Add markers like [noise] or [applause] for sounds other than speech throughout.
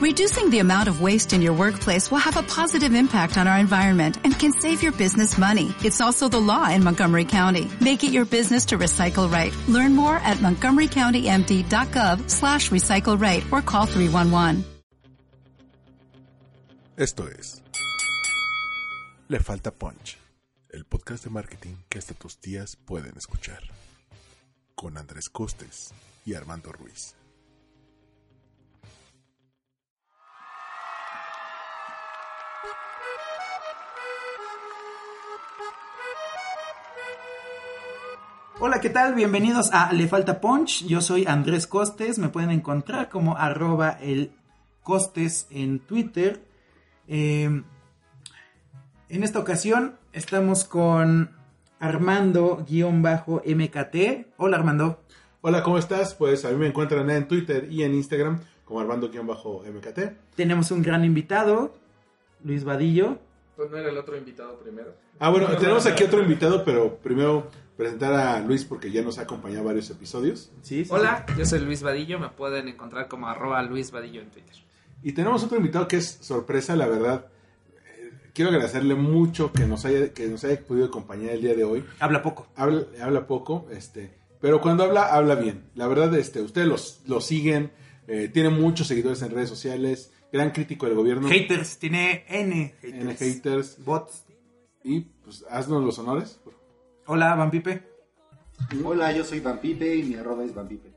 Reducing the amount of waste in your workplace will have a positive impact on our environment and can save your business money. It's also the law in Montgomery County. Make it your business to recycle right. Learn more at montgomerycountymd.gov slash recycle right or call 311. Esto es Le Falta Punch, el podcast de marketing que hasta tus tías pueden escuchar. Con Andrés Costes y Armando Ruiz. Hola, ¿qué tal? Bienvenidos a Le Falta Punch. Yo soy Andrés Costes. Me pueden encontrar como arroba el Costes en Twitter. Eh, en esta ocasión estamos con Armando-MKT. Hola, Armando. Hola, ¿cómo estás? Pues a mí me encuentran en Twitter y en Instagram como Armando-MKT. Tenemos un gran invitado, Luis Vadillo. Pues no era el otro invitado primero. Ah, bueno, tenemos aquí otro invitado, pero primero presentar a Luis porque ya nos ha acompañado varios episodios. Sí, sí, Hola, yo soy Luis Vadillo, me pueden encontrar como arroba Luis Vadillo en Twitter. Y tenemos otro invitado que es sorpresa, la verdad. Eh, Quiero agradecerle mucho que nos haya, que nos haya podido acompañar el día de hoy. Habla poco. Habla, habla poco, este, pero cuando habla, habla bien. La verdad, este, ustedes los, los siguen, eh, tiene muchos seguidores en redes sociales, gran crítico del gobierno. Haters, tiene N haters. N haters. Bots. Y pues haznos los honores. Hola, Van Pipe. Hola, yo soy Van Pipe y mi arroba es Van Pipe.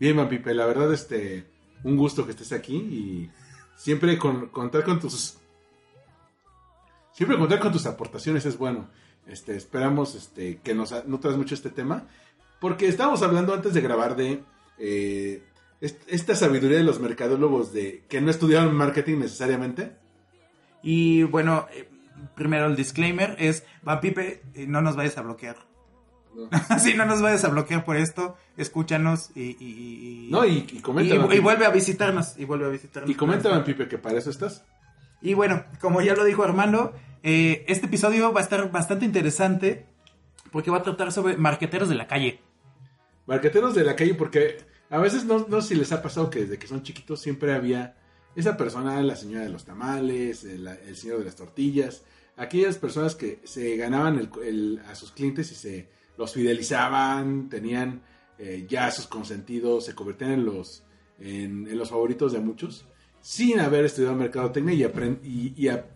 Bien, Van Pipe, la verdad, este, un gusto que estés aquí y siempre con, contar con tus, siempre contar con tus aportaciones es bueno. Este, esperamos, este, que nos nutras mucho este tema, porque estábamos hablando antes de grabar de eh, est- esta sabiduría de los mercadólogos de que no estudiaron marketing necesariamente. Y bueno, eh, primero el disclaimer es, Van Pipe, eh, no nos vayas a bloquear. [laughs] Sí, no nos vayas a bloquear por esto. Escúchanos y... y, y- No, y, y comenta. y- vuelve a visitarnos. Y vuelve a visitarnos. Y comenta, Pipe, que para eso estás. Y bueno, como ya lo dijo Armando, eh, este episodio va a estar bastante interesante porque va a tratar sobre marqueteros de la calle. Marqueteros de la calle, porque a veces no, no sé si les ha pasado que desde que son chiquitos siempre había esa persona, la señora de los tamales, el, el señor de las tortillas, aquellas personas que se ganaban el- el- a sus clientes y se los fidelizaban, tenían eh, ya sus consentidos, se convertían en los, en, en los favoritos de muchos, sin haber estudiado mercadotecnia y, apren- y, y a-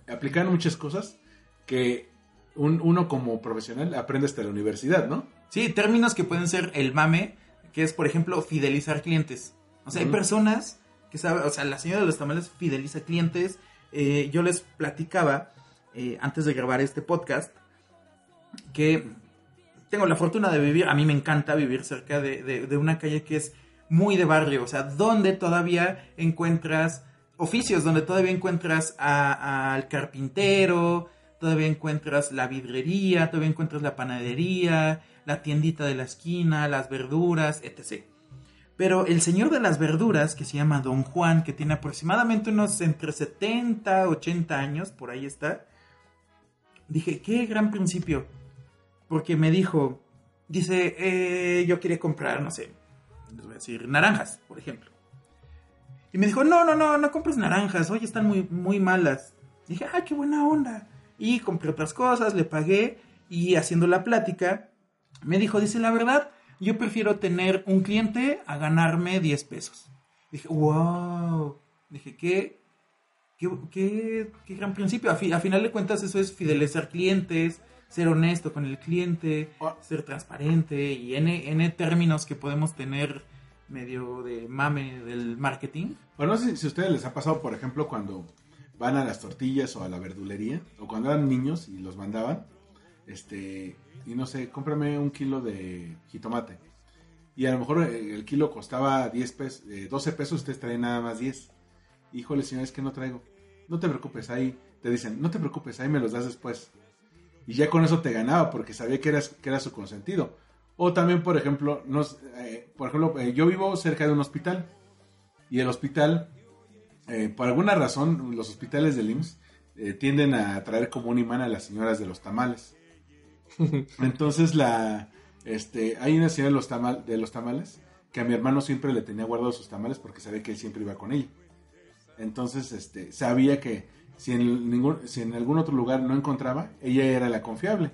muchas cosas que un- uno como profesional aprende hasta la universidad, ¿no? Sí, términos que pueden ser el mame, que es, por ejemplo, fidelizar clientes. O sea, hay personas que saben, o sea, la señora de los tamales fideliza clientes. Eh, yo les platicaba eh, antes de grabar este podcast que tengo la fortuna de vivir, a mí me encanta vivir cerca de, de- de una calle que es muy de barrio, o sea, donde todavía encuentras oficios, donde todavía encuentras al carpintero, todavía encuentras la vidrería, todavía encuentras la panadería, la tiendita de la esquina, las verduras, etc. Pero el señor de las verduras, que se llama Don Juan, que tiene aproximadamente unos entre 70, 80 años, por ahí está, dije, qué gran principio. Porque me dijo, dice, eh, yo quería comprar, no sé, les voy a decir, naranjas, por ejemplo. Y me dijo, no, no, no, no compres naranjas, hoy están muy, muy malas. Dije, ah, qué buena onda. Y compré otras cosas, le pagué y haciendo la plática, me dijo, dice, la verdad, yo prefiero tener un cliente a ganarme 10 pesos. Dije, wow. Dije, qué, qué, qué, qué gran principio. A, fi- a final de cuentas, eso es fidelizar clientes, ser honesto con el cliente, Ah. ser transparente y N, N términos que podemos tener medio de mame del marketing. Bueno, no sé si a ustedes les ha pasado, por ejemplo, cuando van a las tortillas o a la verdulería, o cuando eran niños y los mandaban, este, y no sé, cómprame un kilo de jitomate. Y a lo mejor eh, el kilo costaba 10 pesos, 12 pesos, ustedes traen nada más 10. Híjole, señor, es que no traigo. No te preocupes, ahí te dicen, no te preocupes, ahí me los das después. Y ya con eso te ganaba, porque sabía que, eras, que era su consentido. O también, por ejemplo, nos, eh, por ejemplo eh, yo vivo cerca de un hospital. Y el hospital, eh, por alguna razón, los hospitales del IMSS eh, tienden a atraer como un imán a las señoras de los tamales. [laughs] Entonces, la, este, hay una señora de los, tamal, de los tamales que a mi hermano siempre le tenía guardados sus tamales porque sabía que él siempre iba con ella. Entonces, este, sabía que si en, ningún, si en algún otro lugar no encontraba, ella era la confiable.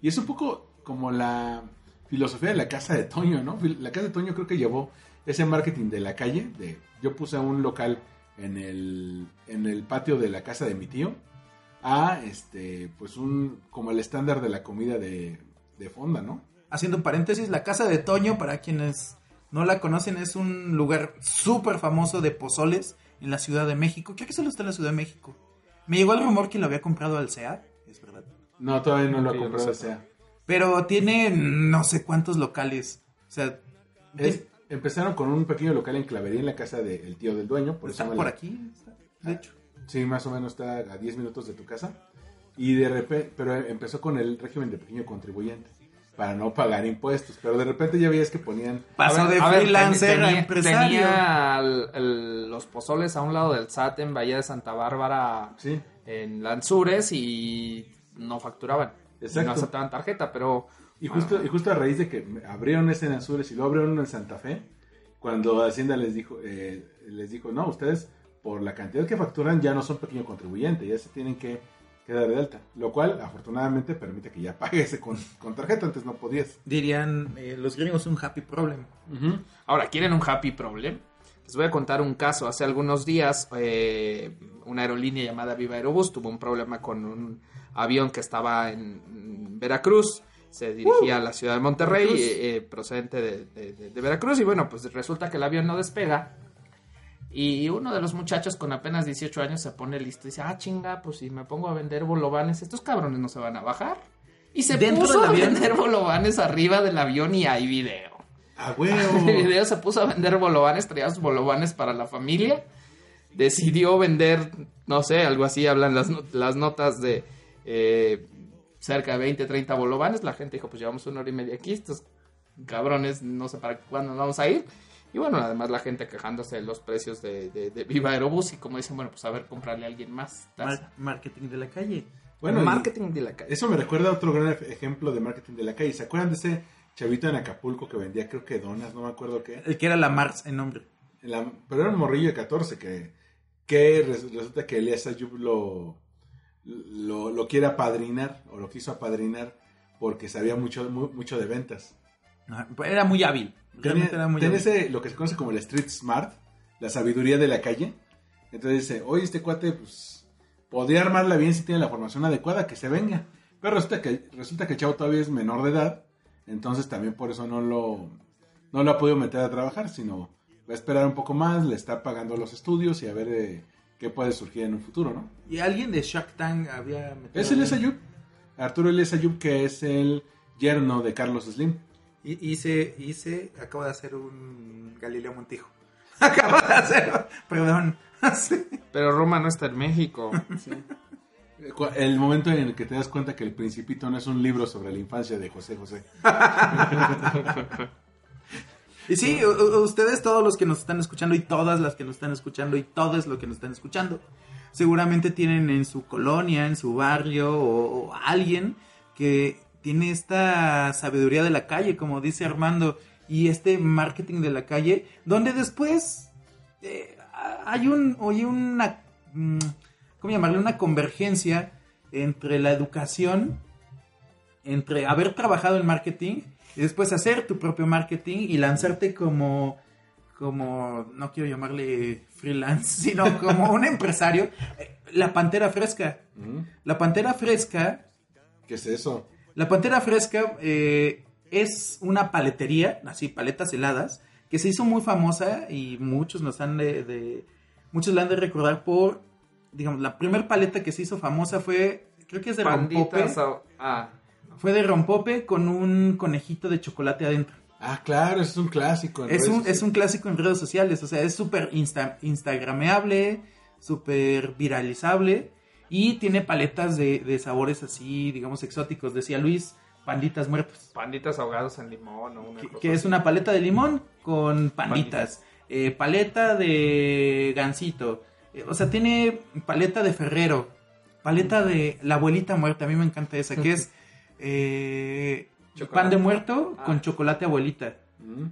Y es un poco como la filosofía de la casa de Toño, ¿no? La casa de Toño creo que llevó ese marketing de la calle, de yo puse un local en el, en el patio de la casa de mi tío, a este, pues un, como el estándar de la comida de, de fonda, ¿no? Haciendo paréntesis, la casa de Toño, para quienes no la conocen, es un lugar súper famoso de pozoles en la Ciudad de México. Creo que solo está en la Ciudad de México. Me llegó el rumor que lo había comprado al SEA, es verdad. No, todavía no lo ha comprado sé. sea. Pero tiene no sé cuántos locales. O sea, Es- empezaron con un pequeño local en Clavería en la casa del tío del dueño. Por está por la- aquí, está, de hecho. Sí, más o menos está a 10 minutos de tu casa. Y de repente, pero empezó con el régimen de pequeño contribuyente para no pagar impuestos. Pero de repente ya veías que ponían. Pasó de a ver, freelancer tenía- a empresario. Tenía el- el- los pozoles a un lado del SAT en Bahía de Santa Bárbara, Sí, en Lanzures, y no facturaban. Exacto. No aceptaban tarjeta, pero... y justo, y justo a raíz de que abrieron ese en Azures y luego abrieron en Santa Fe, cuando Hacienda les dijo, eh, les dijo, no, ustedes por la cantidad que facturan ya no son pequeño contribuyente, ya se tienen que quedar de alta. Lo cual, afortunadamente, permite que ya [laughs] pagues con, con tarjeta, antes no podías. Dirían eh, los gringos un happy problem. Ahora, ¿quieren un happy problem? Les voy a contar un caso. Hace algunos días, eh, una aerolínea llamada Viva Aerobús tuvo un problema con un avión que estaba en, Veracruz. Se dirigía a la ciudad de Monterrey, eh, eh, procedente de, de- de- de Veracruz. Y bueno, pues resulta que el avión no despega. Y uno de los muchachos con apenas 18 años se pone listo y dice, ah, chinga, pues si me pongo a vender bolovanes, estos cabrones no se van a bajar. Y se ¿Dentro puso del a avión? vender bolovanes arriba del avión y hay video. ¡A [laughs] El huevo! video se puso a vender bolovanes, traía sus bolovanes para la familia. Decidió vender, no sé, algo así, hablan las, not- las notas de eh, cerca de 20, 30 bolovanes. La gente dijo, pues llevamos una hora y media aquí, estos cabrones, no sé para cuándo nos vamos a ir. Y bueno, además la gente quejándose de los precios de, de- de Viva Aerobús y como dicen, bueno, pues a ver, comprarle a alguien más. Mar- marketing de la calle. Bueno, marketing de la calle. Eso me recuerda a otro gran ej- ejemplo de marketing de la calle. ¿Se acuerdan de ese chavito en Acapulco que vendía, creo que donas, no me acuerdo qué? El que era la Mars en nombre. La- pero era un morrillo de 14 que, que res- resulta que Elías Ayub lo, lo, lo quiere apadrinar o lo quiso apadrinar porque sabía mucho, mu- mucho de ventas. Era muy hábil. Realmente Tenía, era muy tenía hábil. ese, lo que se conoce como el street smart, la sabiduría de la calle. Entonces dice, oye, este cuate, pues, podría armarla bien si tiene la formación adecuada, que se venga. Pero resulta que, resulta que el chavo todavía es menor de edad, entonces también por eso no lo, no lo ha podido meter a trabajar, sino va a esperar un poco más, le está pagando los estudios y a ver eh, qué puede surgir en un futuro, ¿no? Y alguien de Shark Tank había metido. Es Elias Ayub, Arturo Elias Ayub, que es el yerno de Carlos Slim. Hice, hice, acabo de hacer un Galileo Montijo. [laughs] Acabo de hacer, perdón. [laughs] Sí. Pero Roma no está en México. Cu- El momento en el que te das cuenta que El Principito no es un libro sobre la infancia de José José. [laughs] Y sí, ustedes, todos los que nos están escuchando y todas las que nos están escuchando y todos los que nos están escuchando, seguramente tienen en su colonia, en su barrio o, o alguien que tiene esta sabiduría de la calle, como dice Armando, y este marketing de la calle, donde después eh, hay un, hay una, mm, ¿cómo llamarle? Una convergencia entre la educación entre haber trabajado en marketing y después hacer tu propio marketing y lanzarte como, como, no quiero llamarle freelance, [laughs] sino como un empresario. Eh, La Pantera Fresca. La Pantera Fresca, ¿Qué es eso? La Pantera Fresca eh, es una paletería, así, paletas heladas, que se hizo muy famosa y muchos nos han de, de- muchos la han de recordar por, digamos, la primer paleta que se hizo famosa fue, creo que es de rompope. Ah, Fue de rompope con un conejito de chocolate adentro. Ah, claro, es un clásico. en Es redes un, sociales. es un clásico en redes sociales, o sea, es súper insta, instagrameable, súper viralizable y tiene paletas de, de sabores así, digamos, exóticos. Decía Luis, panditas muertos, panditas ahogados en limón o una que, cosa que es una paleta de limón con panditas. Eh, paleta de gansito, eh, o sea, tiene paleta de ferrero, paleta de la abuelita muerta, a mí me encanta esa, que es [laughs] eh, pan de muerto Ah. con chocolate abuelita. Mm.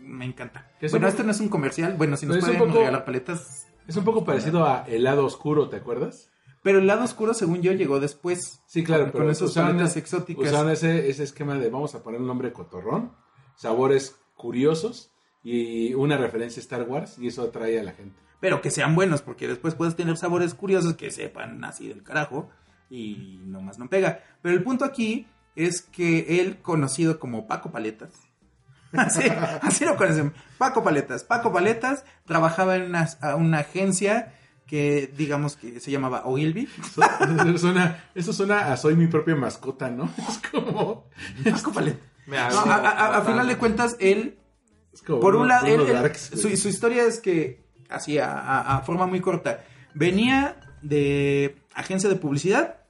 Me encanta. Bueno, un este no es un comercial. Bueno, si nos pueden poco- regalar paletas, Es un poco parecido a El lado oscuro, ¿te acuerdas? Pero el lado oscuro, según yo, llegó después. Sí, claro, Con, pero con esos usaron, exóticas. usaron ese, ese esquema de vamos a poner un nombre cotorrón, sabores curiosos y una referencia a Star Wars y eso atrae a la gente. Pero que sean buenos, porque después puedes tener sabores curiosos que sepan así del carajo y nomás no pega. Pero el punto aquí es que él, conocido como Paco Paletas, [laughs] así, así lo conocen, Paco Paletas. Paco Paletas trabajaba en una, agencia que digamos que se llamaba Ogilvy. Eso suena, eso suena a soy mi propia mascota, ¿no? [laughs] Es como... Paco Paletas. Me No, hago- a, a- a final de cuentas, él es como Por un lado, él- darks, su, su historia es que, así a, a- a forma muy corta, venía de agencia de publicidad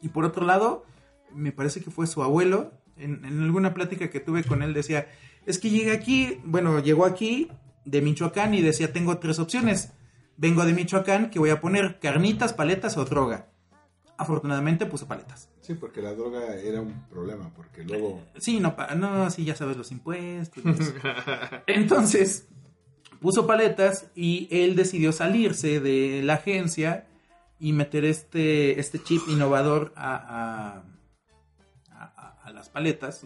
y por otro lado, me parece que fue su abuelo, en, en alguna plática que tuve con él decía, es que llegué aquí, bueno, llegó aquí de Michoacán y decía, tengo tres opciones. Vengo de Michoacán, que voy a poner carnitas, paletas o droga. Afortunadamente puso paletas. Sí, porque la droga era un problema, porque luego... Sí, no, no, sí, ya sabes los impuestos. y eso. [laughs] Entonces, puso paletas y él decidió salirse de la agencia y meter este, este chip innovador a las paletas.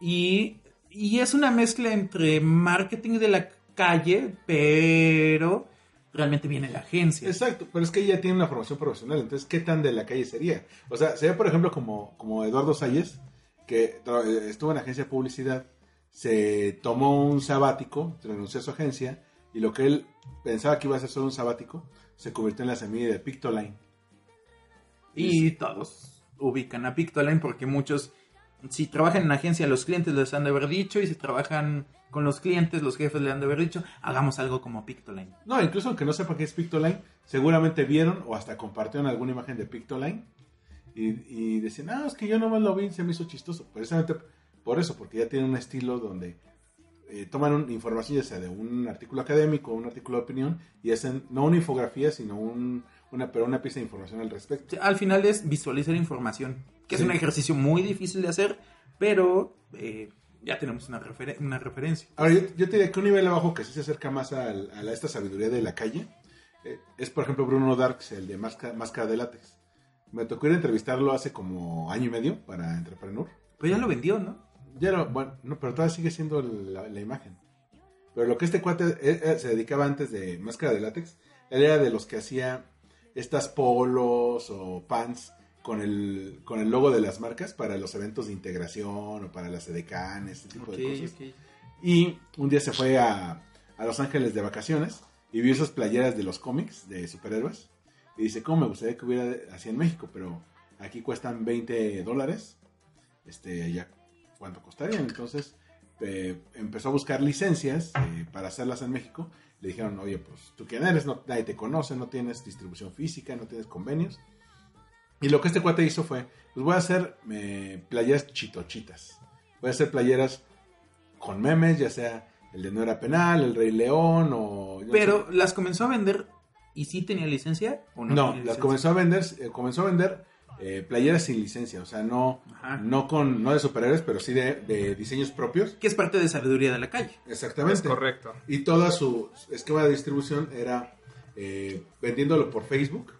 Y, y es una mezcla entre marketing de la calle, pero realmente viene la agencia. Exacto, pero es que ella tiene una formación profesional, entonces, ¿qué tan de la calle sería? O sea, sería, por ejemplo, como, como Eduardo Salles, que eh, estuvo en agencia de publicidad, se tomó un sabático, renunció a su agencia, y lo que él pensaba que iba a ser solo un sabático, se convirtió en la semilla de Pictoline. Y todos ubican a Pictoline porque muchos, si trabajan en agencia, los clientes les han de haber dicho, y si trabajan con los clientes, los jefes les han de haber dicho, hagamos algo como Pictoline. No, incluso aunque no sepa qué es Pictoline, seguramente vieron o hasta compartieron alguna imagen de Pictoline y, y decían, ah, es que yo nomás lo vi se me hizo chistoso. Precisamente por eso, porque ya tiene un estilo donde eh, toman un- información ya sea de un artículo académico o un artículo de opinión y hacen no una infografía, sino un, una, pero una pieza de información al respecto. Al final es visualizar información, que Sí. es un ejercicio muy difícil de hacer, pero eh, ya tenemos una, referen- una referencia. Ahora, yo, yo te diría que un nivel abajo que sí se acerca más a, la- esta sabiduría de la calle eh, es, por ejemplo, Bruno Darks, el de Máscara, Máscara de Látex. Me tocó ir a entrevistarlo hace como año y medio para Entrepreneur. Pero ya lo vendió, ¿no? Ya no, bueno, no, pero todavía sigue siendo la, la imagen. Pero lo que este cuate eh, eh, se dedicaba antes de Máscara de Látex, él era de los que hacía estas polos o pants con el, con el logo de las marcas para los eventos de integración o para las edecanes, ese tipo de cosas. Y un día se fue a, a Los Ángeles de vacaciones y vio esas playeras de los cómics de superhéroes. Y dice, ¿cómo me gustaría que hubiera así en México? Pero aquí cuestan 20 dólares. Este, allá, ¿cuánto costarían? Entonces eh, empezó a buscar licencias eh, para hacerlas en México. Le dijeron, oye, pues tú quién eres, no, nadie te conoce, no tienes distribución física, no tienes convenios. Y lo que este cuate hizo fue, pues voy a hacer eh, playeras chitochitas. Voy a hacer playeras con memes, ya sea el de No era penal, el Rey León o... yo no Pero las comenzó a vender y sí tenía licencia o no. no, las licencia? comenzó a vender, eh, comenzó a vender eh, playeras sin licencia, o sea, no, Ajá. no con, no de superhéroes, pero sí de, de diseños propios. Que es parte de sabiduría de la calle. Exactamente. Es correcto. Y toda su esquema de distribución era eh, vendiéndolo por Facebook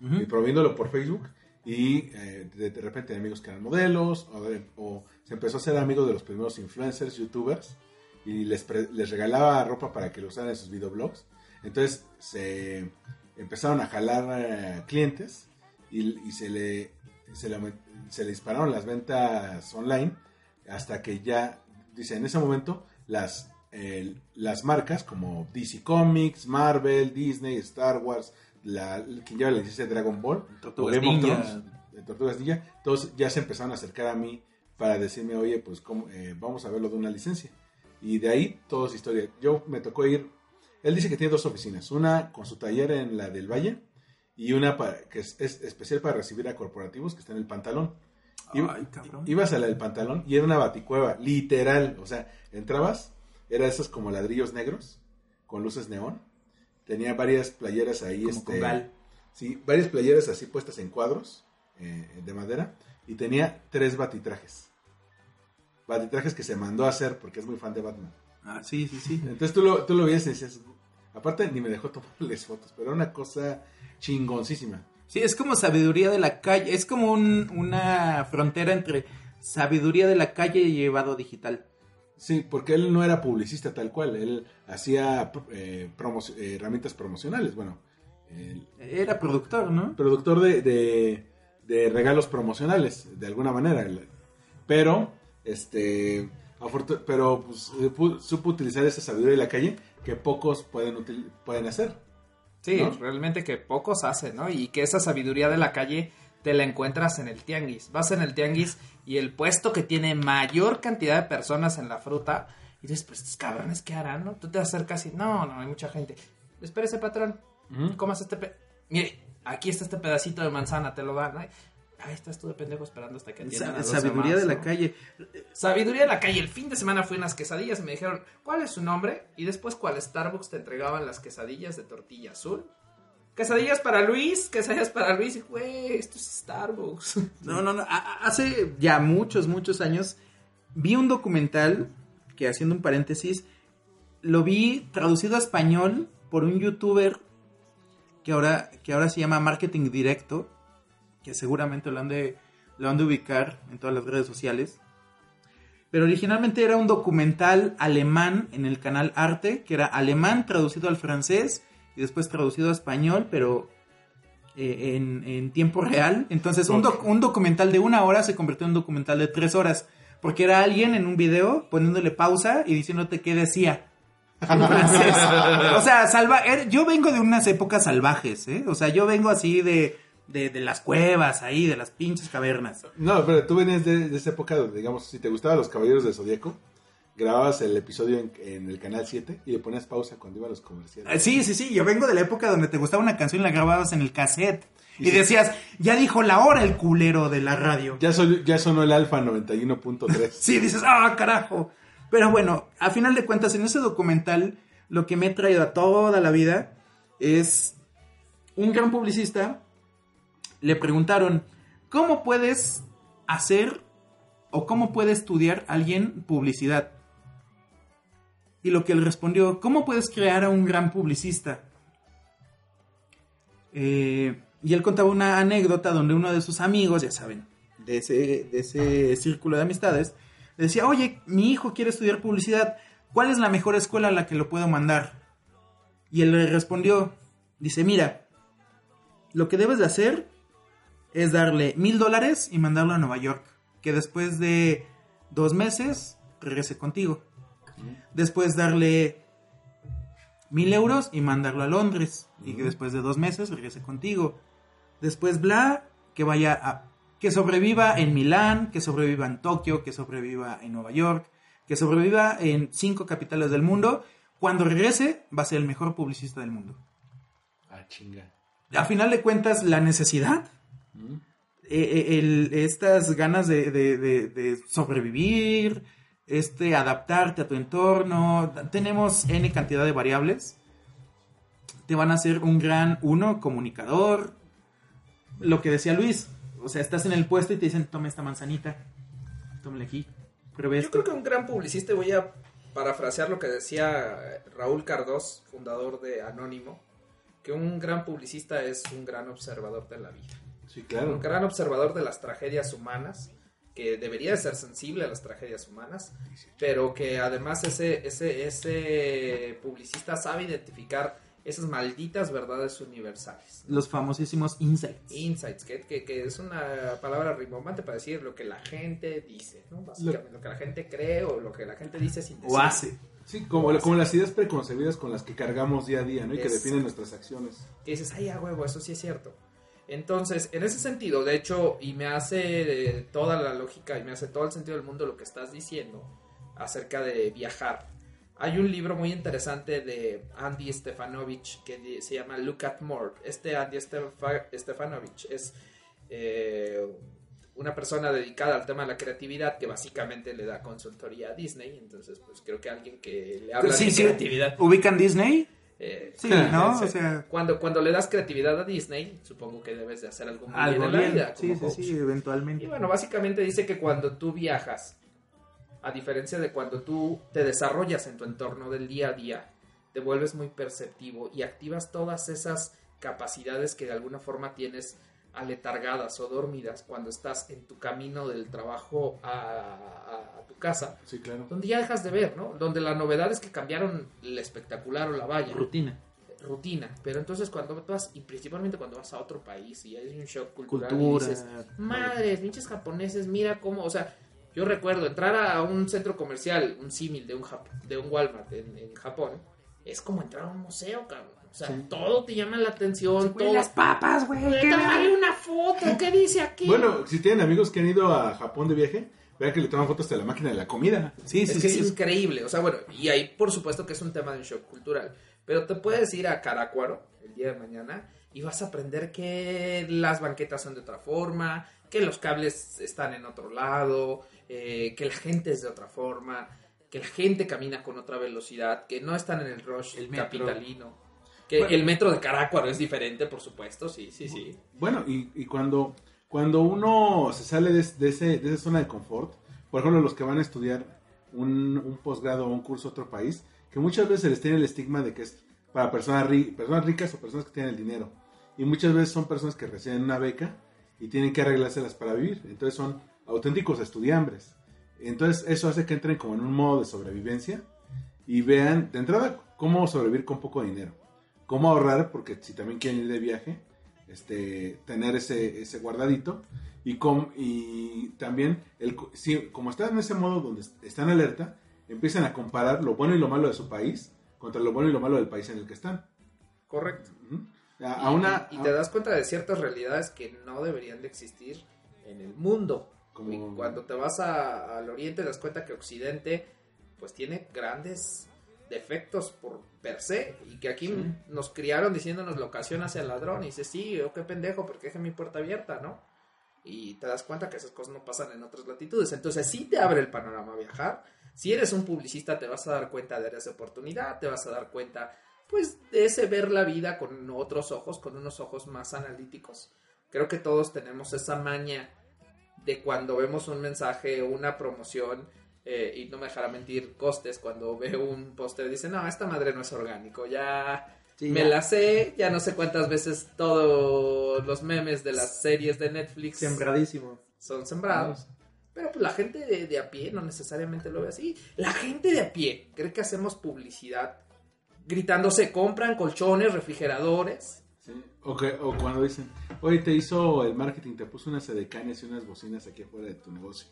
y promoviéndolo por Facebook y eh, de, de repente amigos que eran modelos o, de- o se empezó a ser amigo de los primeros influencers, youtubers y les, pre- les regalaba ropa para que lo usaran en sus videoblogs. Entonces se empezaron a jalar eh, clientes y, y se, le, se, le, aument- se le dispararon las ventas online hasta que ya, dice, en ese momento las, eh, las marcas como DC Comics, Marvel, Disney, Star Wars, la, quien lleva la licencia de Dragon Ball, Tortugas Ninja. Tortugas Ninja, todos ya se empezaron a acercar a mí para decirme, oye, pues ¿cómo, eh, vamos a verlo de una licencia. Y de ahí todo es historia. Yo me tocó ir, él dice que tiene dos oficinas, una con su taller en la del Valle y una para- que es, es especial para recibir a corporativos que está en el pantalón. Iba- Ay, cabrón. Ibas a la del pantalón y era una baticueva, literal. O sea, entrabas, era esos como ladrillos negros con luces neón. Tenía varias playeras ahí, Como este, con sí, varias playeras así puestas en cuadros eh, de madera y tenía tres batitrajes. Batitrajes que se mandó a hacer porque es muy fan de Batman. Ah, sí, sí, sí. Entonces tú lo, tú lo veías y decías, Aparte, ni me dejó tomarles fotos, pero era una cosa chingoncísima. Sí, es como sabiduría de la calle, es como un- una frontera entre sabiduría de la calle y llevado digital. Sí, porque él no era publicista tal cual, él hacía eh, promo- eh, herramientas promocionales, bueno, Era productor, ¿no? productor de, de- de regalos promocionales, de alguna manera, pero, este, pero pues, pu- supo utilizar esa sabiduría de la calle que pocos pueden, pueden hacer. Sí, ¿no? realmente que pocos hacen, ¿no? Y que esa sabiduría de la calle te la encuentras en el tianguis. Vas en el tianguis y el puesto que tiene mayor cantidad de personas en la fruta, y dices, pues estos cabrones, ¿qué harán, no? Tú te acercas y, no, no, hay mucha gente. Espérese, patrón, comas este pe... Mire, aquí está este pedacito de manzana, te lo dan, ¿no? Ahí estás tú de pendejo esperando hasta que atiendan a Sa- los sabiduría demás, de la ¿no? calle. Sabiduría de la calle. El fin de semana fui a unas quesadillas y me dijeron, ¿cuál es su nombre? Y después, ¿cuál Starbucks te entregaban las quesadillas de tortilla azul? Quesadillas para Luis, quesadillas para Luis. Y, güey, esto es Starbucks. [laughs] No, no, no. a- a- Hace ya muchos, muchos años vi un documental que, haciendo un paréntesis, lo vi traducido a español por un youtuber que ahora, que ahora se llama Marketing Directo, que seguramente lo han, de, lo han de ubicar en todas las redes sociales. Pero originalmente era un documental alemán en el canal Arte, que era alemán traducido al francés y después traducido a español, pero eh, en, en tiempo real. Entonces, un, doc- un documental de una hora se convirtió en un documental de tres horas. Porque era alguien en un video poniéndole pausa y diciéndote qué decía. En francés. [laughs] O sea, salva er- yo vengo de unas épocas salvajes, ¿eh? O sea, yo vengo así de, de, de las cuevas ahí, de las pinches cavernas. No, pero tú venías de, de esa época donde, digamos, si te gustaban los Caballeros del Zodíaco, grababas el episodio en, en el canal 7 y le ponías pausa cuando iba a los comerciales. Sí, sí, sí, yo vengo de la época donde te gustaba una canción y la grababas en el cassette. Y Y sí. decías, ya dijo la hora el culero de la radio. Ya, soy- ya sonó el Alfa 91.3. [laughs] Sí, dices, ah, carajo. Pero bueno, a final de cuentas, en ese documental, lo que me he traído a toda la vida es un gran publicista. Le preguntaron, ¿cómo puedes hacer o cómo puede estudiar alguien publicidad? Y lo que él respondió, ¿cómo puedes crear a un gran publicista? Eh, y él contaba una anécdota donde uno de sus amigos, ya saben, de ese, de ese círculo de amistades, decía, oye, mi hijo quiere estudiar publicidad, ¿cuál es la mejor escuela a la que lo puedo mandar? Y él le respondió, dice, mira, lo que debes de hacer es darle mil dólares y mandarlo a Nueva York, que después de dos meses regrese contigo. Después darle mil euros y mandarlo a Londres, y que después de dos meses regrese contigo. Después, bla, que vaya a... Que sobreviva en Milán, que sobreviva en Tokio, que sobreviva en Nueva York, que sobreviva en cinco capitales del mundo. Cuando regrese, va a ser el mejor publicista del mundo. Ah, chinga. A final de cuentas, la necesidad, el- estas ganas de, de- de- de sobrevivir, este, adaptarte a tu entorno, tenemos N cantidad de variables. Te van a hacer un gran, uno, comunicador. Lo que decía Luis, o sea, estás en el puesto y te dicen, toma esta manzanita, tómale aquí, pruebe Yo creo que un gran publicista, voy a parafrasear lo que decía Raúl Cardós, fundador de Anónimo, que un gran publicista es un gran observador de la vida. Sí, claro. Un gran observador de las tragedias humanas, que debería de ser sensible a las tragedias humanas, pero que además ese, ese, ese publicista sabe identificar esas malditas verdades universales. Los famosísimos insights. Insights, que, que, que es una palabra rimbombante para decir lo que la gente dice, ¿no? Básicamente lo, que la gente cree o lo que la gente dice sin decir. O hace. Sí, como, como las ideas preconcebidas con las que cargamos día a día, ¿no? Y que Es- definen nuestras acciones. que dices, ay, a huevo, eso sí es cierto. Entonces, en ese sentido, de hecho, y me hace eh, toda la lógica y me hace todo el sentido del mundo lo que estás diciendo acerca de viajar. Hay un libro muy interesante de Andy Stefanovich que se llama Look at More. Este Andy Stefa- Stefanovich es eh, una persona dedicada al tema de la creatividad que básicamente le da consultoría a Disney. Entonces, pues creo que alguien que le habla Sí, de sí. creatividad. ¿Ubican Disney? Eh, Sí, ¿no? O sea, Cuando, cuando le das creatividad a Disney, supongo que debes de hacer algo muy algo bien en la bien. vida. Sí, como sí, coach. sí, eventualmente. Y bueno, básicamente dice que cuando tú viajas, a diferencia de cuando tú te desarrollas en tu entorno del día a día, te vuelves muy perceptivo y activas todas esas capacidades que de alguna forma tienes aletargadas o dormidas cuando estás en tu camino del trabajo a tu casa, Sí, claro. donde ya dejas de ver, ¿no? Donde la novedad es que cambiaron el espectacular o la valla Rutina. rutina. Pero entonces cuando vas, y principalmente cuando vas a otro país y hay un shock cultural y dices, madres, pinches japoneses, mira cómo, o sea, yo recuerdo entrar a un centro comercial, un símil de un, Jap- de un Walmart en, en Japón, es como entrar a un museo, cabrón. O sea, todo te llama la atención, todo. las papas, güey. Güey, ¿qué tómale una foto, ¿qué dice aquí? Bueno, si tienen amigos que han ido a Japón de viaje, vean que le toman fotos de la máquina de la comida. Sí, es sí, que sí. es increíble. O sea, bueno, y ahí por supuesto que es un tema de un shock cultural. Pero te puedes ir a Caracuaro el día de mañana y vas a aprender que las banquetas son de otra forma, que los cables están en otro lado, eh, que la gente es de otra forma, que la gente camina con otra velocidad, que no están en el rush El metro. capitalino. Que Bueno. el metro de Caracuaro es diferente, por supuesto, sí, sí, sí. Bueno, y, y cuando, cuando uno se sale de, ese, de esa zona de confort, por ejemplo, los que van a estudiar un, un posgrado o un curso a otro país, que muchas veces se les tiene el estigma de que es para personas ricas o personas que tienen el dinero. Y muchas veces son personas que reciben una beca y tienen que arreglárselas para vivir. Entonces son auténticos estudiambres. Entonces eso hace que entren como en un modo de sobrevivencia y vean de entrada cómo sobrevivir con poco dinero. Cómo ahorrar, porque si también quieren ir de viaje, este, tener ese, ese guardadito. Y, com- y también, el, si, como están en ese modo donde est- están alerta, empiezan a comparar lo bueno y lo malo de su país contra lo bueno y lo malo del país en el que están. Correcto. A, a una, y, y a- te das cuenta de ciertas realidades que no deberían de existir en el mundo. Como- Y cuando te vas a- al oriente te das cuenta que Occidente pues tiene grandes defectos por per se y que aquí nos criaron diciéndonos la ocasión hacia el ladrón y dices sí, yo qué pendejo porque dejé mi puerta abierta, ¿no? Y te das cuenta que esas cosas no pasan en otras latitudes. Entonces sí te abre el panorama a viajar. Si eres un publicista te vas a dar cuenta de esa oportunidad, te vas a dar cuenta pues de ese ver la vida con otros ojos, con unos ojos más analíticos. Creo que todos tenemos esa maña de cuando vemos un mensaje, una promoción, eh, y no me dejará mentir, costes, cuando veo un póster, dice, no, esta madre no es orgánico, ya Sí, me ya. la sé, ya no sé cuántas veces todos los memes de las series de Netflix Sembradísimo. son sembrados. Pero pues, la gente de, de a pie no necesariamente lo ve así. La gente de a pie cree que hacemos publicidad gritando se compran colchones, refrigeradores. Sí, O, que- o cuando dicen, oye, te hizo el marketing, te puso unas edecanes y unas bocinas aquí afuera de tu negocio.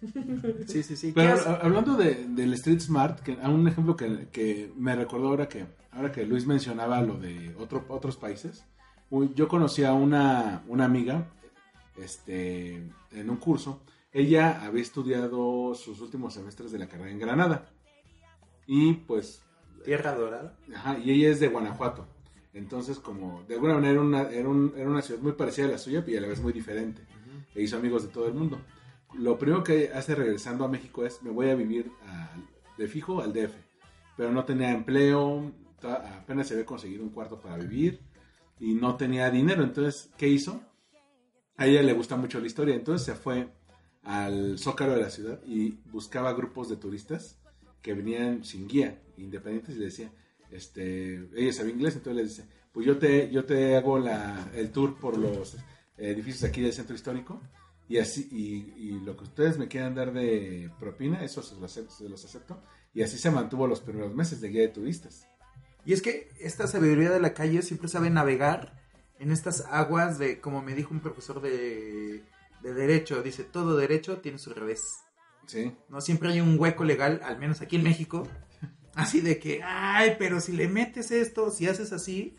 [laughs] Sí, sí, sí. Pero hablando de, del Street Smart, que a un ejemplo que, que me recordó ahora que ahora que Luis mencionaba lo de otro, otros países, yo conocí a una, una amiga este, en un curso. Ella había estudiado sus últimos semestres de la carrera en Granada. Y pues Tierra Dorada. Ajá, y ella es de Guanajuato. Entonces, como de alguna manera era una, era, un- era una ciudad muy parecida a la suya, pero a la vez muy diferente. E hizo amigos de todo el mundo. Lo primero que hace regresando a México es, me voy a vivir al- de fijo al DF. Pero no tenía empleo, apenas se había conseguido un cuarto para vivir y no tenía dinero. Entonces, ¿qué hizo? A ella le gusta mucho la historia, entonces se fue al zócalo de la ciudad y buscaba grupos de turistas que venían sin guía, independientes, y le decía, este, ella sabía inglés, entonces le dice, pues yo te, yo te hago la, el tour por los edificios aquí del centro histórico, y así, y, y lo que ustedes me quieran dar de propina, eso se los, acepto, se los acepto, y así se mantuvo los primeros meses de guía de turistas. Y es que esta sabiduría de la calle siempre sabe navegar en estas aguas de, como me dijo un profesor de, de derecho, dice, todo derecho tiene su revés. Sí, ¿no? Siempre hay un hueco legal, al menos aquí en México, [laughs] así de que, ay, pero si le metes esto, si haces así,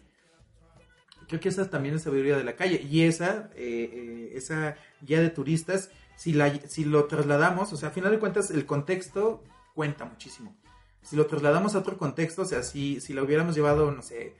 creo que esa también es sabiduría de la calle. Y esa, eh, eh, esa guía de turistas, si, la, si lo trasladamos, o sea, a final de cuentas, el contexto cuenta muchísimo. Si lo trasladamos a otro contexto, o sea, si, si lo hubiéramos llevado, no sé,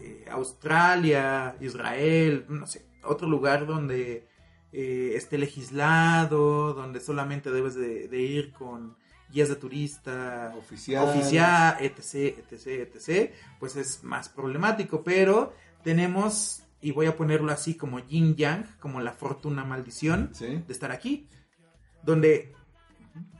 eh, Australia, Israel, no sé, otro lugar donde eh, esté legislado, donde solamente debes de, de ir con guías de turista, Oficial. oficial, etc, etc, etc, pues es más problemático, pero tenemos, y voy a ponerlo así como yin yang, como la fortuna maldición, sí, de estar aquí, donde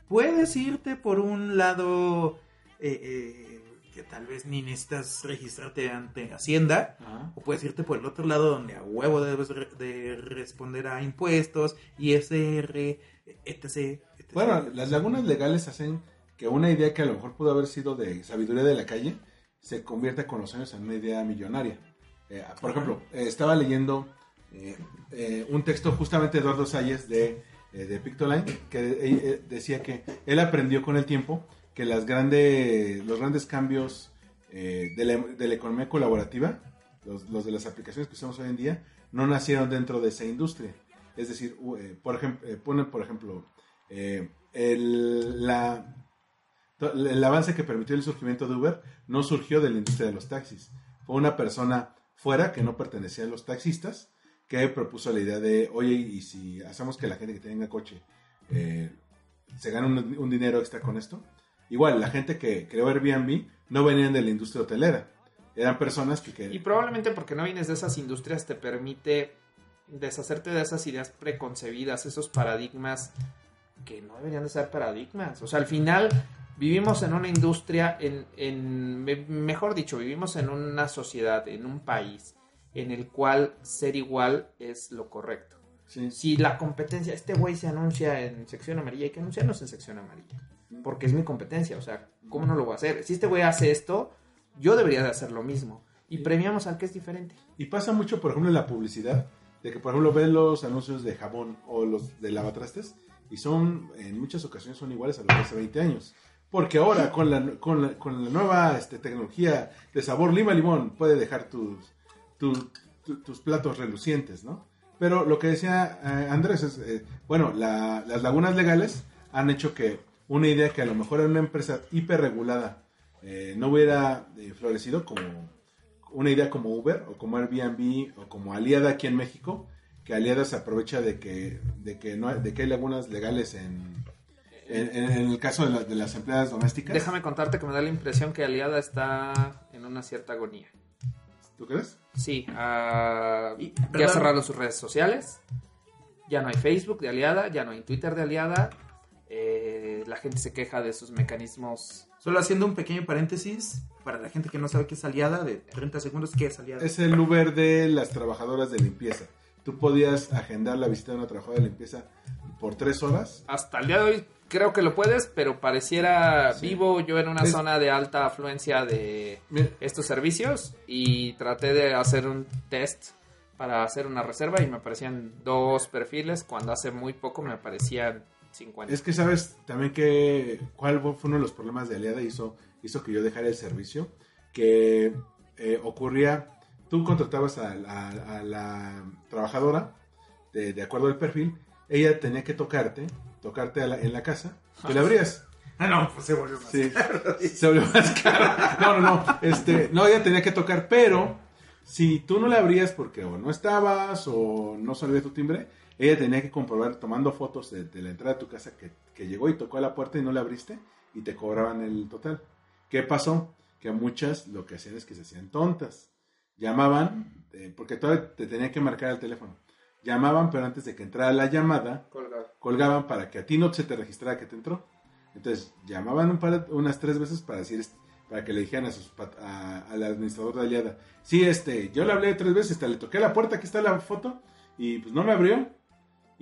puedes irte por un lado eh, eh, que tal vez ni necesitas registrarte ante Hacienda, o puedes irte por el otro lado donde a huevo debes re- de responder a impuestos, ISR, etc. etc. Bueno, las lagunas legales hacen que una idea que a lo mejor pudo haber sido de sabiduría de la calle se convierta con los años en una idea millonaria. Eh, por ejemplo, eh, estaba leyendo eh, un texto justamente de Eduardo Salles de, de Pictoline que decía que él aprendió con el tiempo que las grandes, los grandes cambios de, la, de la economía colaborativa, los, los de las aplicaciones que usamos hoy en día, no nacieron dentro de esa industria. Es decir, por ejemplo, ponen por ejemplo el, la, el avance que permitió el surgimiento de Uber no surgió de la industria de los taxis. Fue una persona fuera que no pertenecía a los taxistas que propuso la idea de, oye, y si hacemos que la gente que tenga coche eh, se gane un, dinero extra con esto. Igual, la gente que creó Airbnb no venían de la industria hotelera. Eran personas que... que Y probablemente porque no vienes de esas industrias te permite deshacerte de esas ideas preconcebidas, esos paradigmas que no deberían de ser paradigmas. O sea, al final vivimos en una industria, en, en me- mejor dicho, vivimos en una sociedad, en un país en el cual ser igual es lo correcto. sí. Si la competencia, este güey se anuncia en sección amarilla, hay que anunciarnos en sección amarilla. Porque es mi competencia, o sea, ¿cómo no lo voy a hacer? Si este güey hace esto, yo debería de hacer lo mismo. Y premiamos al que es diferente. Y pasa mucho, por ejemplo, en la publicidad, de que, por ejemplo, ves los anuncios de jabón o los de lavatrastes y son, en muchas ocasiones, son iguales a los de hace 20 años. Porque ahora, con la, con la, con la nueva este, tecnología de sabor lima-limón, puede dejar tus, tu- tu- tus platos relucientes, ¿no? Pero lo que decía eh, Andrés es, eh, bueno, la- las lagunas legales han hecho que una idea que a lo mejor era una empresa hiperregulada eh, no hubiera eh, florecido como una idea como Uber o como Airbnb o como Aliada aquí en México, que Aliada se aprovecha de que, de que, no de que hay lagunas legales en, en, el caso de, la- de las empleadas domésticas. Déjame contarte que me da la impresión que Aliada está en una cierta agonía. ¿Tú crees? Sí, ah, Y- ya cerraron sus redes sociales. Ya no hay Facebook de Aliada, ya no hay Twitter de Aliada. eh, la gente se queja de sus mecanismos. Solo haciendo un pequeño paréntesis, para la gente que no sabe qué es aliada, de 30 segundos, ¿qué es aliada? Es el Uber de las trabajadoras de limpieza. Tú podías agendar la visita de una trabajadora de limpieza por tres horas. Hasta el día de hoy creo que lo puedes, pero pareciera Sí. vivo yo en una Es- zona de alta afluencia de Mira, estos servicios y traté de hacer un test para hacer una reserva y me aparecían dos perfiles cuando hace muy poco me aparecían 50. Es que sabes también que cuál fue uno de los problemas de Aliada hizo hizo que yo dejara el servicio que eh, ocurría tú contratabas a, a- a la trabajadora de, de acuerdo al perfil ella tenía que tocarte tocarte a la- en la casa tú le abrías Ah, no, pues se volvió más. Sí, [laughs] se volvió más caro. No, no, no. Este, no, ella tenía que tocar, pero si tú no le abrías porque o no estabas o no salía tu timbre, ella tenía que comprobar tomando fotos de, de la entrada de tu casa que, que llegó y tocó a la puerta y no le abriste y te cobraban el total. ¿Qué pasó? Que muchas lo que hacían es que se hacían tontas. Llamaban, eh, porque todavía te tenía que marcar el teléfono. Llamaban, pero antes de que entrara la llamada, colgaban para que a ti no se te registrara que te entró. Entonces llamaban un par- unas tres veces para decir para que le dijeran a sus a- al administrador de Aliada, sí, este, yo le hablé tres veces, hasta le toqué la puerta, aquí está la foto, y pues no me abrió,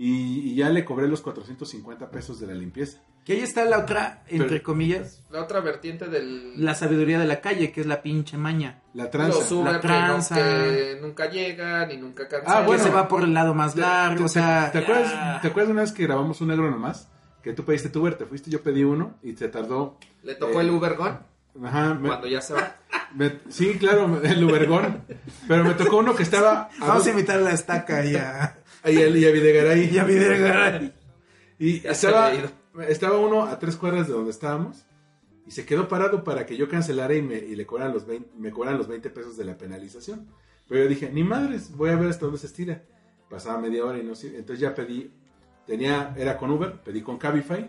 y, y ya le cobré los 450 pesos de la limpieza. Que ahí está la otra, entre Pero- comillas, La otra vertiente del... la sabiduría de la calle, que es la pinche maña. La tranza. La que, no- tranza. que nunca llegan y nunca cancelan. Ah, bueno. que se va por el lado más largo, o sea... ¿Te acuerdas, ya. ¿Te acuerdas una vez que grabamos un negro nomás? Que tú pediste tu Uber, te fuiste, yo pedí uno, y te tardó... Le tocó Eh, el Uber Gone Ajá, me- cuando ya se va. me- sí, claro, el Ubergón, pero me tocó uno que estaba... a Vamos dos- a invitar a la estaca y a, y a, y a Videgaray. [laughs] y a Videgaray. Y estaba, estaba uno a tres cuadras de donde estábamos y se quedó parado para que yo cancelara y me, y le cobraran los 20, me cobraran los 20 pesos de la penalización. Pero yo dije, ni madres, voy a ver hasta dónde se estira. Pasaba media hora y no sé. Entonces ya pedí, tenía, era con Uber, pedí con Cabify.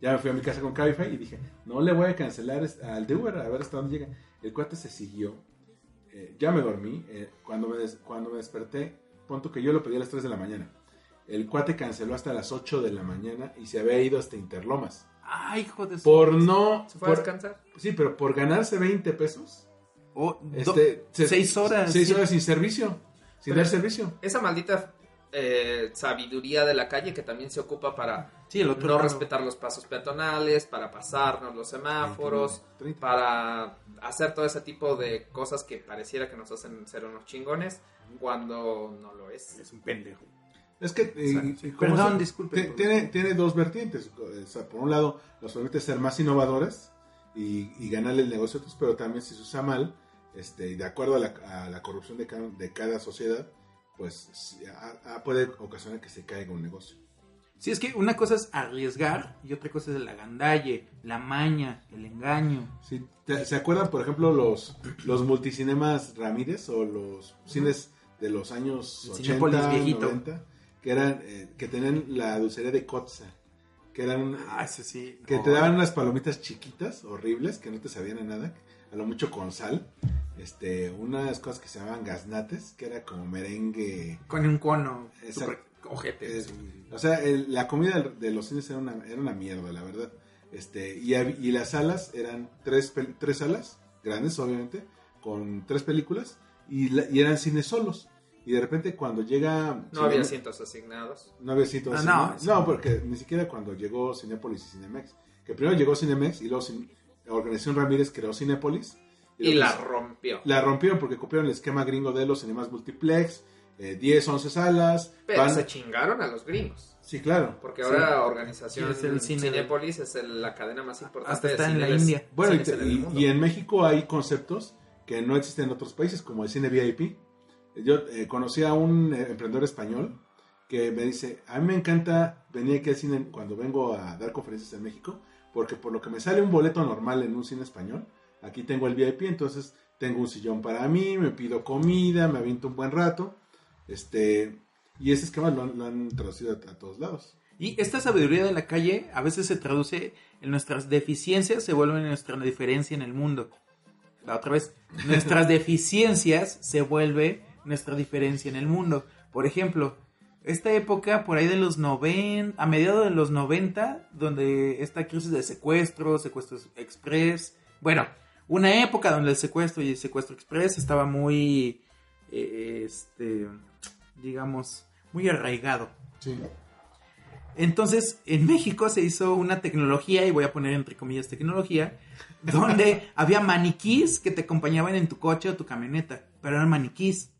Ya me fui a mi casa con Cabify y dije, no le voy a cancelar al de Uber a ver hasta dónde llega. El cuate se siguió. Eh, ya me dormí. eh, cuando, me des- cuando me desperté, punto que yo lo pedí a las 3 de la mañana. El cuate canceló hasta las 8 de la mañana y se había ido hasta Interlomas. Ay, hijo de por no... ¿Se fue a por- descansar? sí, pero por ganarse 20 pesos, Oh, do- este, se- seis horas. Seis sí. horas sin servicio, sin Pero- dar servicio. Esa maldita eh, sabiduría de la calle que también se ocupa para Sí, el otro no lado. respetar los pasos peatonales, para pasarnos los semáforos, 29, 30. para hacer todo ese tipo de cosas que pareciera que nos hacen ser unos chingones cuando no lo es. Es un pendejo. Es que, eh, Perdón, disculpe. Tiene, tiene dos vertientes. O sea, por un lado, nos permite ser más innovadores y, y ganarle el negocio a otros, pero también si se usa mal, este, y de acuerdo a la, a la corrupción de cada, de cada sociedad, pues a- a- puede ocasionar que se caiga un negocio. Sí, es que una cosa es arriesgar y otra cosa es el agandalle, la maña, el engaño. Sí, ¿te- ¿Se acuerdan, por ejemplo, los, los multicinemas Ramírez o los cines de los años El 80, Cinépolis viejito. 90? Que, eran, eh, que tenían la dulcería de Kotza, que eran Ah, ese sí. Que no. te daban unas palomitas chiquitas, horribles, que no te sabían a nada, a lo mucho con sal. Este, unas cosas que se llamaban gaznates, que era como merengue. Con un cono. Super ojete. Es- o sea, el- la comida del- de los cines era una, era una mierda, la verdad. Este, y, las salas eran tres, tres salas, grandes obviamente, con tres películas, y, la- y eran cines solos. Y de repente cuando llega... No había asientos asignados. No había cientos Ah, así, no, porque ni siquiera cuando llegó Cinépolis y Cinemex. Que primero llegó Cinemex y luego Cin- la organización Ramírez creó Cinépolis. Y la pues, rompió. la rompieron porque copiaron el esquema gringo de los cinemas multiplex. eh, 10, 11 salas. Pero van- se chingaron a los gringos. Sí, claro. Porque Sí. ahora organización Sí, es el cine de- Cinépolis es el- la cadena más importante Hasta de está en la India. Bueno, y, cines en el y- mundo. y en México hay conceptos que no existen en otros países, como el cine VIP. Yo eh, conocí a un eh, emprendedor español que me dice, a mí me encanta venir aquí al cine cuando vengo a dar conferencias en México, porque por lo que me sale un boleto normal en un cine español, aquí tengo el VIP, entonces tengo un sillón para mí, me pido comida, me aviento un buen rato, este, y ese esquema lo, han- lo han traducido a, a todos lados. Y esta sabiduría de la calle a veces se traduce en nuestras deficiencias, se vuelven nuestra diferencia en el mundo. La otra vez, nuestras [laughs] deficiencias se vuelve nuestra diferencia en el mundo. Por ejemplo, esta época por ahí de los 90, a mediados de los 90, donde esta crisis de secuestro, secuestro express, bueno, una época donde el secuestro y el secuestro express estaba muy, eh, este, digamos, muy arraigado. Sí. Entonces, en México se hizo una tecnología, y voy a poner entre comillas tecnología, donde [laughs] había maniquís que te acompañaban en tu coche o tu camioneta, pero eran maniquís.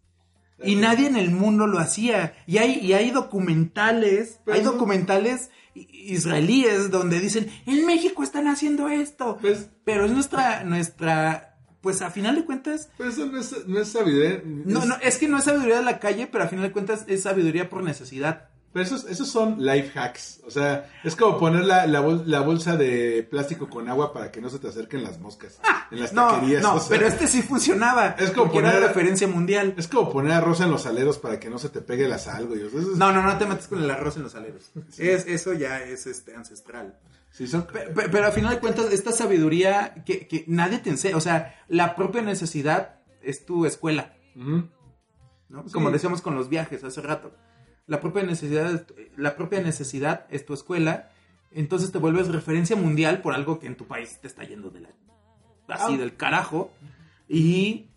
Y nadie en el mundo lo hacía. Y hay, y hay documentales, Pero hay documentales israelíes donde dicen, en México están haciendo esto. Pues- pero es nuestra, nuestra, pues a final de cuentas, Pero eso no es, no es sabiduría. no, no, es que no es sabiduría de la calle, pero a final de cuentas es sabiduría por necesidad. Pero esos, esos son life hacks. O sea, es como poner la, la, bol- la bolsa de plástico con agua para que no se te acerquen las moscas en las [laughs] No, taquerías. no, o sea, pero este sí funcionaba. Es como era poner- referencia mundial. Es como poner arroz en los aleros para que no se te pegue la sal, güey. O sea, eso es- No, no, no te metes con el arroz en los aleros. [laughs] Es, eso ya es este ancestral. sí son- Pe- pe- Pero, al final de cuentas, esta sabiduría que, que nadie te enseña, o sea, la propia necesidad es tu escuela, Ujú. ¿no? Sí. Como decíamos con los viajes hace rato. La propia necesidad, es tu- la propia necesidad es tu escuela, entonces te vuelves referencia mundial por algo que en tu país te está yendo de la así Ah. del carajo y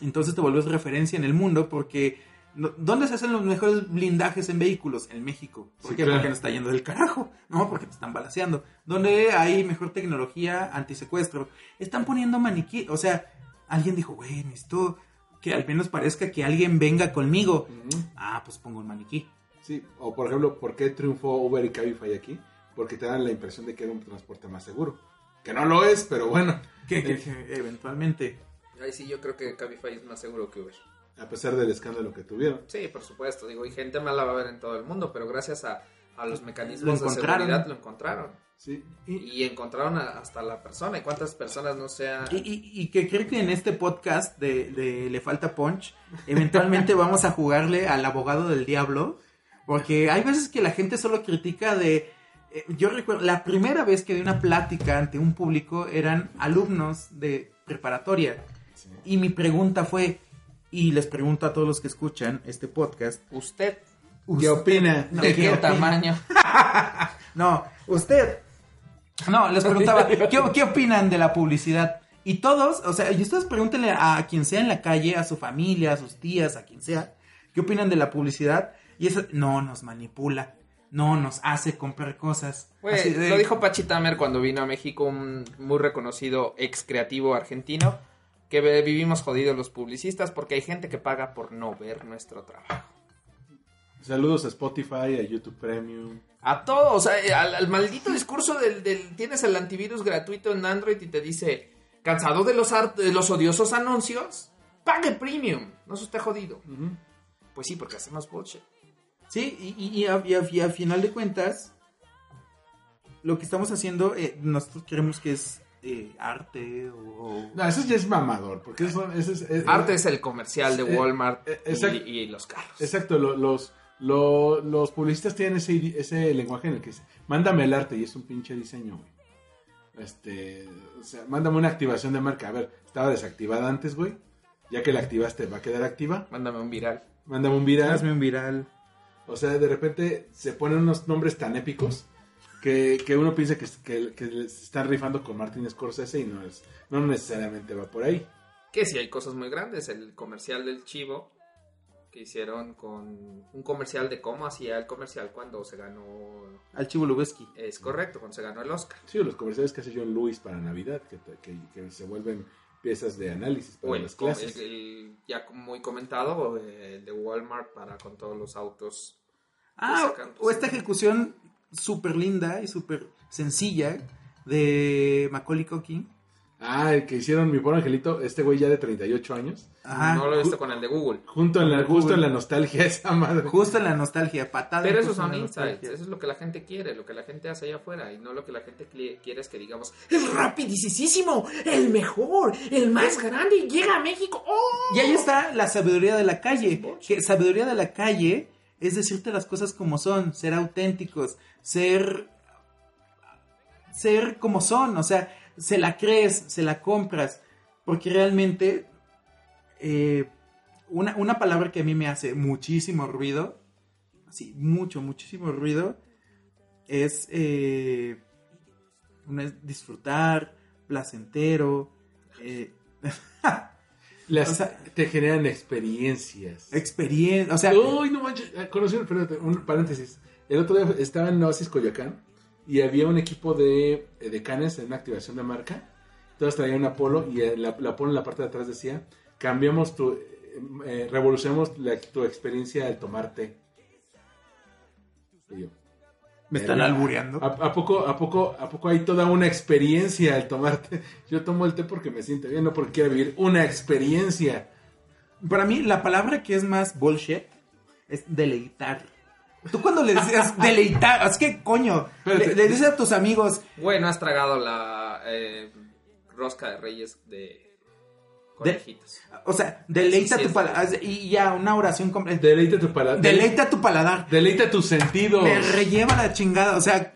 entonces te vuelves referencia en el mundo porque ¿dónde se hacen los mejores blindajes en vehículos? En México. ¿Por Sí, qué? claro. Porque nos está yendo del carajo, ¿no? Porque te están balaseando. ¿Dónde hay mejor tecnología antisecuestro? Están poniendo maniquí, o sea, alguien dijo, güey, necesito que al menos parezca que alguien venga conmigo. Ah, pues pongo un maniquí. Sí, o por ejemplo, ¿por qué triunfó Uber y Cabify aquí? Porque te dan la impresión de que era un transporte más seguro. Que no lo es, pero bueno, Que, que- [laughs] que eventualmente. Ahí sí, yo creo que Cabify es más seguro que Uber. a pesar del escándalo que tuvieron. Sí, por supuesto. Digo, y gente mala va a haber en todo el mundo, pero gracias a, a los mecanismos Lo de seguridad lo encontraron. Sí, y, Y encontraron a- hasta la persona. ¿Y cuántas personas no sea... Y, y- y que creo que en este podcast de, de Le Falta Punch, eventualmente [laughs] vamos a jugarle al abogado del diablo, porque hay veces que la gente solo critica de... eh, yo recuerdo, la primera vez que di una plática ante un público eran alumnos de preparatoria. sí. Y mi pregunta fue, y les pregunto a todos los que escuchan este podcast, Usted, ¿Qué opina? No, ¿de ¿qué qué opina? tamaño? [laughs] No, usted, No, les preguntaba, [laughs] ¿qué, qué opinan de la publicidad? Y todos, o sea, y ustedes pregúntenle a quien sea en la calle, a su familia, a sus tías, a quien sea, ¿qué opinan de la publicidad? Y eso, no, nos manipula, no, nos hace comprar cosas. De- lo dijo Pachi Tamer cuando vino a México, un muy reconocido ex creativo argentino, que vivimos jodidos los publicistas porque hay gente que paga por no ver nuestro trabajo. Saludos a Spotify, a YouTube Premium. A todo, o sea, eh, al, al maldito discurso del, del- tienes el antivirus gratuito en Android y te dice, cansado de los, art- de los odiosos anuncios, pague premium, no se esté jodido. Pues sí, porque hacemos bullshit. Sí, y, y- y a, y a- y a final de cuentas, lo que estamos haciendo, eh, nosotros creemos que es eh, arte o... No, eso ya es mamador, porque eso, eso es... es- Arte es el comercial de Walmart eh, y- los carros. Exacto, lo- los, lo- los publicistas tienen ese, lenguaje en el que dice, mándame el arte y es un pinche diseño, güey. Este, o sea, mándame una activación de marca. A ver, estaba desactivada antes, güey. Ya que la activaste, va a quedar activa. Mándame un viral. Mándame un viral. Hazme un viral. O sea, de repente se ponen unos nombres tan épicos que, que uno piensa que, que, que les están rifando con Martin Scorsese y no, es, no necesariamente va por ahí. Que sí hay cosas muy grandes. El comercial del chivo que hicieron con un comercial de cómo hacía el comercial cuando se ganó. Al Chivo Lubeski. Es correcto, cuando se ganó el Oscar. Sí, los comerciales que hace John Lewis para Navidad, que, que, que se vuelven piezas de análisis para las clases. el- el ya muy comentado, el de Walmart para con todos los autos. Ah, o esta ejecución súper linda y súper sencilla de Macaulay Culkin. Ah, el que hicieron mi pobre angelito, este güey ya de 38 años. Ajá. no lo he visto con el de Google. Junto en la, justo en la nostalgia [laughs] esa madre. Justo en la nostalgia, patada. Pero esos son insights, eso es lo que la gente quiere, lo que la gente hace allá afuera y no lo que la gente quiere es que digamos, el rapidísimo, el mejor, el más grande, llega a México. ¡Oh! Y ahí está la sabiduría de la calle. Que sabiduría de la calle es decirte las cosas como son, ser auténticos, ser ser como son, o sea, se la crees, se la compras, porque realmente eh, una, una palabra que a mí me hace muchísimo ruido, así, mucho, muchísimo ruido, es, eh, una es disfrutar, placentero, eh, [laughs] Las, o sea- te generan experiencias. experiencia, o sea, Uy, no manches. Ah, Conocí, espérate, un paréntesis. El otro día estaba en Oasis Coyoacán y había un equipo de, de canes en una activación de marca. Todos traían un Apolo y en la, la Apolo en la parte de atrás decía: Cambiamos tu. eh, eh, revolucionamos la- tu experiencia al tomar té. Y yo, me están albureando. ¿A, a poco, a, poco, ¿A poco hay toda una experiencia al tomar té? Yo tomo el té porque me siento bien, no porque quiera vivir una experiencia. Para mí, la palabra que es más bullshit es deleitar. Tú cuando le decías [laughs] deleitar, es que coño, le, dices a tus amigos, Güey, no has tragado la eh, rosca de reyes de conejitos. o sea, deleita Sí, sí, tu paladar, y ya una oración completa. Deleita tu paladar. Deleita tu paladar. Deleita tus sentidos. Me relleva la chingada, o sea,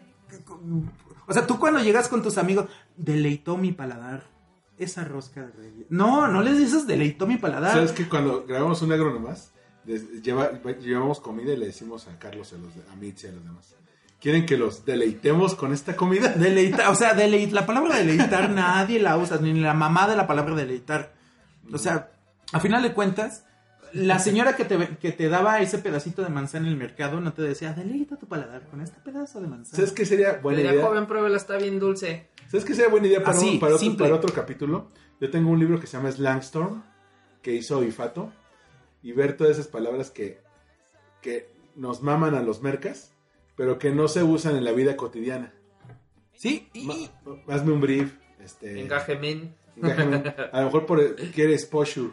o sea, tú cuando llegas con tus amigos, deleitó mi paladar. Esa rosca de reyes. No, no les dices deleitó mi paladar. ¿Sabes que cuando grabamos un agro nomás, lleva- llevamos comida y le decimos a Carlos, a, los, a Mitzi y a los demás. ¿Quieren que los deleitemos con esta comida? [laughs] Deleitar, o sea, deleit, la palabra deleitar nadie la usa, ni la mamá de la palabra deleitar. O sea, a final de cuentas, la señora que te, que te daba ese pedacito de manzana en el mercado no te decía, deleita tu paladar con este pedazo de manzana. ¿Sabes qué sería buena Diría, idea? joven, pruébela, está bien dulce. ¿Sabes qué sería buena idea para, Así, un- para, otro, para otro capítulo? Yo tengo un libro que se llama Slangstorm, que hizo Ifato, y ver todas esas palabras que, que nos maman a los mercas, pero que no se usan en la vida cotidiana. Sí, y, hazme un brief. Este, Engajemen. Engájame. A lo mejor por, quiere exposure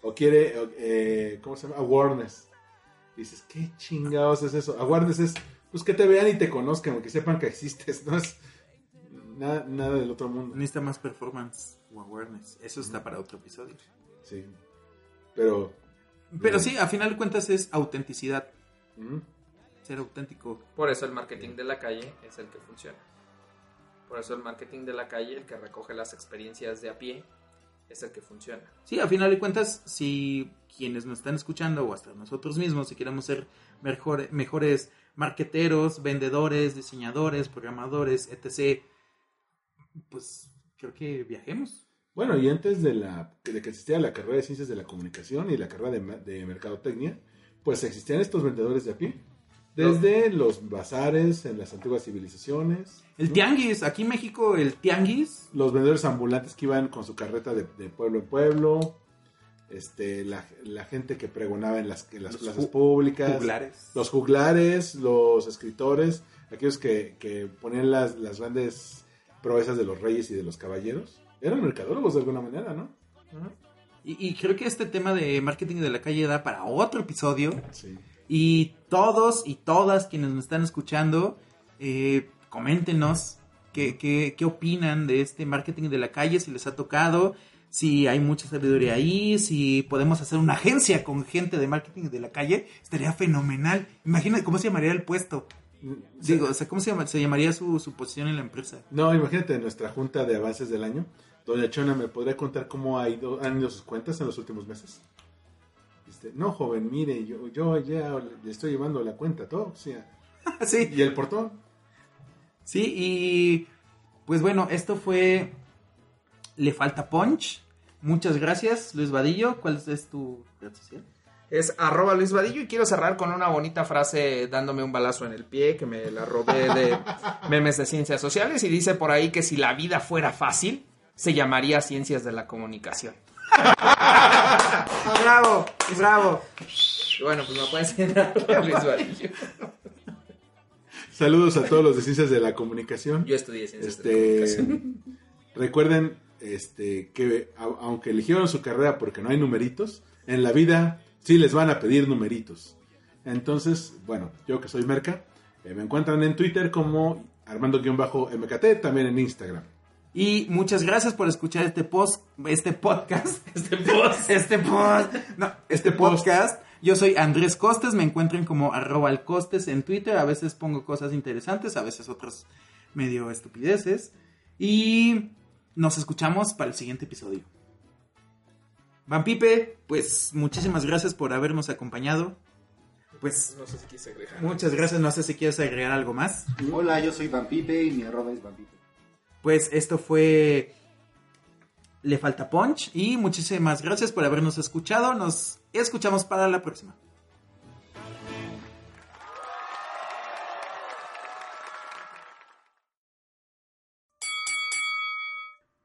o quiere, eh, ¿cómo se llama? Awareness. Y dices, ¿qué chingados es eso? Awareness es, pues que te vean y te conozcan, que sepan que existes, no es nada, nada del otro mundo. necesita más performance o awareness. Eso está para otro episodio. Sí. Pero, Pero sí, a final de cuentas es autenticidad. mm, Ser auténtico. Por eso el marketing de la calle es el que funciona. Por eso el marketing de la calle, el que recoge las experiencias de a pie, es el que funciona. Sí, a final de cuentas, si quienes nos están escuchando o hasta nosotros mismos, si queremos ser mejor- mejores marqueteros, vendedores, diseñadores, programadores, etc., pues creo que viajemos. Bueno, y antes de, la, de que existiera la carrera de Ciencias de la Comunicación y la carrera de, de Mercadotecnia, pues existían estos vendedores de a pie. Desde los bazares en las antiguas civilizaciones. El ¿no? tianguis, aquí en México el tianguis, Los vendedores ambulantes que iban con su carreta de, de pueblo en pueblo. Este, la, la gente que pregonaba en las, en las Los plazas ju- públicas. juglares. Los juglares, los escritores, aquellos que, que ponían las, las grandes proezas de los reyes y de los caballeros. Eran mercadólogos de alguna manera, ¿no? Y, y creo que este tema de marketing de la calle da para otro episodio. Sí. Y todos y todas quienes nos están escuchando, eh, coméntenos qué, qué, qué opinan de este marketing de la calle, si les ha tocado, si hay mucha sabiduría ahí, si podemos hacer una agencia con gente de marketing de la calle, estaría fenomenal. Imagínate cómo se llamaría el puesto. Digo, o sea, ¿cómo se, llama- se llamaría su, su posición en la empresa? No, imagínate nuestra junta de avances del año. Doña Chona, ¿me podría contar cómo ha ido, han ido sus cuentas en los últimos meses? Este, no, joven, mire, yo, yo ya le estoy llevando la cuenta, todo. o sea, [laughs] sí, y el portón. Sí, y pues bueno, esto fue Le Falta Punch. Muchas gracias, Luis Vadillo. ¿Cuál es tu red social? Es arroba Luis Vadillo y quiero cerrar con una bonita frase dándome un balazo en el pie que me la robé de [laughs] memes de ciencias sociales y dice por ahí que si la vida fuera fácil se llamaría ciencias de la comunicación. ¡Bravo! ¡Bravo! Bueno, pues me pueden [laughs] Vadillo. Saludos a todos los de Ciencias de la Comunicación. Yo estudié ciencias de la Este, comunicación. recuerden este, que a- aunque eligieron su carrera porque no hay numeritos, en la vida sí les van a pedir numeritos. Entonces, bueno, yo que soy Merca, eh, me encuentran en Twitter como Armando-MKT, también en Instagram. Y muchas gracias por escuchar este post, este podcast, [laughs] este post, este post, no, este Este post. podcast. Yo soy Andrés Costes, me encuentren como arroba al Costes en Twitter. A veces pongo cosas interesantes, a veces otras medio estupideces. Y nos escuchamos para el siguiente episodio. Van Pipe, pues muchísimas gracias por habernos acompañado. Pues No sé si quise agregar. muchas gracias, no sé si quieres agregar algo más. Hola, yo soy Van Pipe y mi arroba es Van Pipe. Pues esto fue Le Falta Punch y muchísimas gracias por habernos escuchado. Nos escuchamos para la próxima.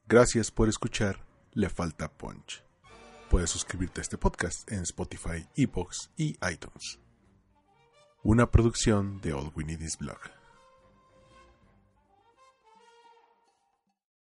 Gracias por escuchar Le Falta Punch. Puedes suscribirte a este podcast en Spotify, Evox y iTunes. Una producción de All We Need Blog.